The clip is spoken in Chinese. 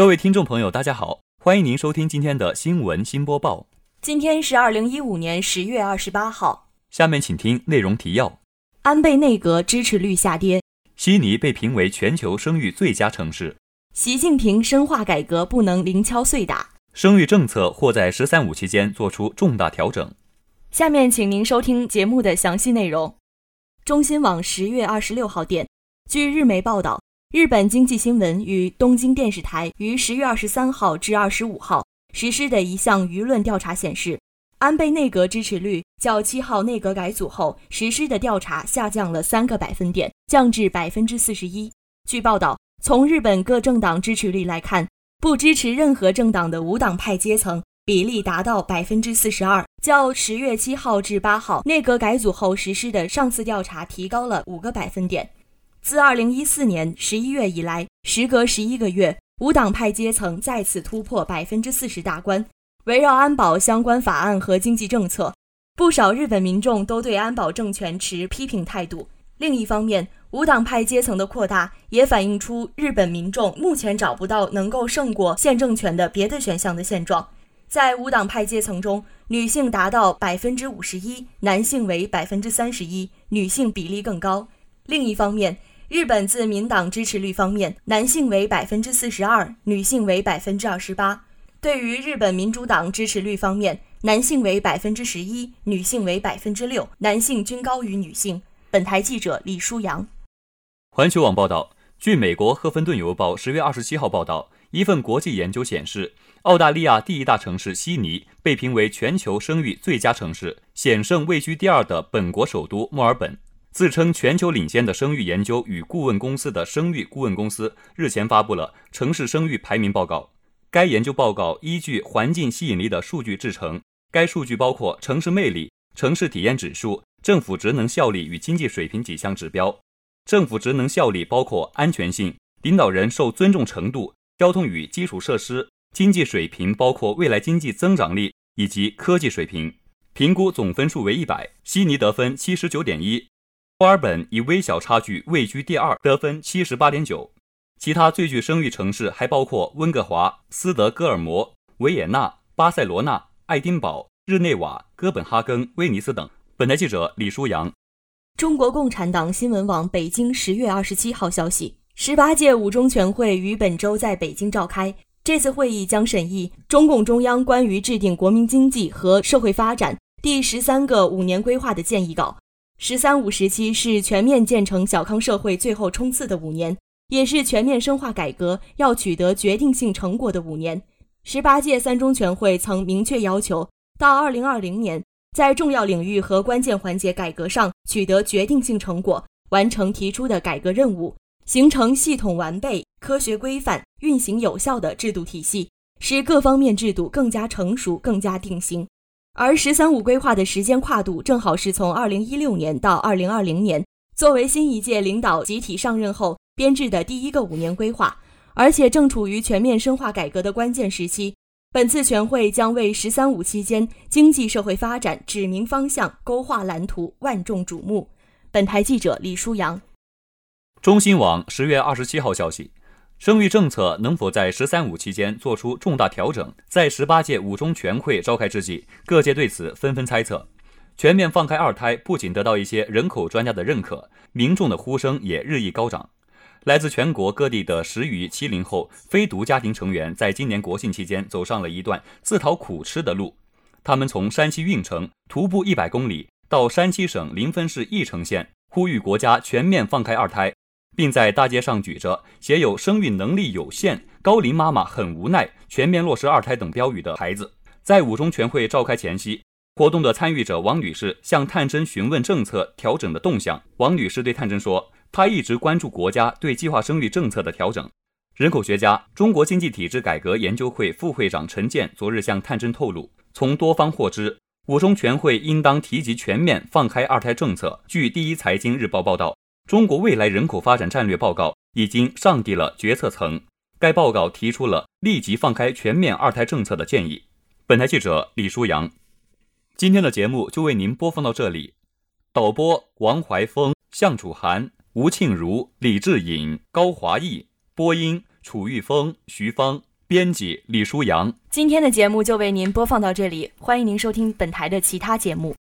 各位听众朋友，大家好，欢迎您收听今天的新闻新播报。今天是二零一五年十月二十八号。下面请听内容提要：安倍内阁支持率下跌，悉尼被评为全球生育最佳城市；习近平深化改革不能零敲碎打，生育政策或在“十三五”期间做出重大调整。下面请您收听节目的详细内容。中新网十月二十六号电，据日媒报道。日本经济新闻与东京电视台于十月二十三号至二十五号实施的一项舆论调查显示，安倍内阁支持率较七号内阁改组后实施的调查下降了三个百分点，降至百分之四十一。据报道，从日本各政党支持率来看，不支持任何政党的无党派阶层比例达到百分之四十二，较十月七号至八号内阁改组后实施的上次调查提高了五个百分点。自二零一四年十一月以来，时隔十一个月，无党派阶层再次突破百分之四十大关。围绕安保相关法案和经济政策，不少日本民众都对安保政权持批评态度。另一方面，无党派阶层的扩大也反映出日本民众目前找不到能够胜过现政权的别的选项的现状。在无党派阶层中，女性达到百分之五十一，男性为百分之三十一，女性比例更高。另一方面，日本自民党支持率方面，男性为百分之四十二，女性为百分之二十八。对于日本民主党支持率方面，男性为百分之十一，女性为百分之六，男性均高于女性。本台记者李舒阳。环球网报道，据美国《赫芬顿邮报》十月二十七号报道，一份国际研究显示，澳大利亚第一大城市悉尼被评为全球生育最佳城市，险胜位居第二的本国首都墨尔本。自称全球领先的生育研究与顾问公司的生育顾问公司日前发布了城市生育排名报告。该研究报告依据环境吸引力的数据制成，该数据包括城市魅力、城市体验指数、政府职能效力与经济水平几项指标。政府职能效力包括安全性、领导人受尊重程度、交通与基础设施；经济水平包括未来经济增长力以及科技水平。评估总分数为一百，悉尼得分七十九点一。墨尔本以微小差距位居第二，得分七十八点九。其他最具声誉城市还包括温哥华、斯德哥尔摩、维也纳、巴塞罗那、爱丁堡、日内瓦、哥本哈根、威尼斯等。本台记者李舒阳。中国共产党新闻网北京十月二十七号消息：十八届五中全会于本周在北京召开。这次会议将审议中共中央关于制定国民经济和社会发展第十三个五年规划的建议稿。“十三五”时期是全面建成小康社会最后冲刺的五年，也是全面深化改革要取得决定性成果的五年。十八届三中全会曾明确要求，到二零二零年，在重要领域和关键环节改革上取得决定性成果，完成提出的改革任务，形成系统完备、科学规范、运行有效的制度体系，使各方面制度更加成熟、更加定型。而“十三五”规划的时间跨度正好是从二零一六年到二零二零年，作为新一届领导集体上任后编制的第一个五年规划，而且正处于全面深化改革的关键时期。本次全会将为“十三五”期间经济社会发展指明方向、勾画蓝图，万众瞩目。本台记者李舒阳。中新网十月二十七号消息。生育政策能否在“十三五”期间做出重大调整？在十八届五中全会召开之际，各界对此纷纷猜测。全面放开二胎不仅得到一些人口专家的认可，民众的呼声也日益高涨。来自全国各地的十余七零后非独家庭成员，在今年国庆期间走上了一段自讨苦吃的路。他们从山西运城徒步一百公里，到山西省临汾市翼城县，呼吁国家全面放开二胎。并在大街上举着写有“生育能力有限，高龄妈妈很无奈，全面落实二胎”等标语的牌子。在五中全会召开前夕，活动的参与者王女士向探针询问政策调整的动向。王女士对探针说：“她一直关注国家对计划生育政策的调整。”人口学家、中国经济体制改革研究会副会长陈建昨日向探针透露，从多方获知，五中全会应当提及全面放开二胎政策。据第一财经日报报道。中国未来人口发展战略报告已经上递了决策层。该报告提出了立即放开全面二胎政策的建议。本台记者李舒阳，今天的节目就为您播放到这里。导播王怀峰、向楚涵、吴庆如、李志颖、高华毅，播音楚玉峰、徐芳。编辑李舒阳。今天的节目就为您播放到这里，欢迎您收听本台的其他节目。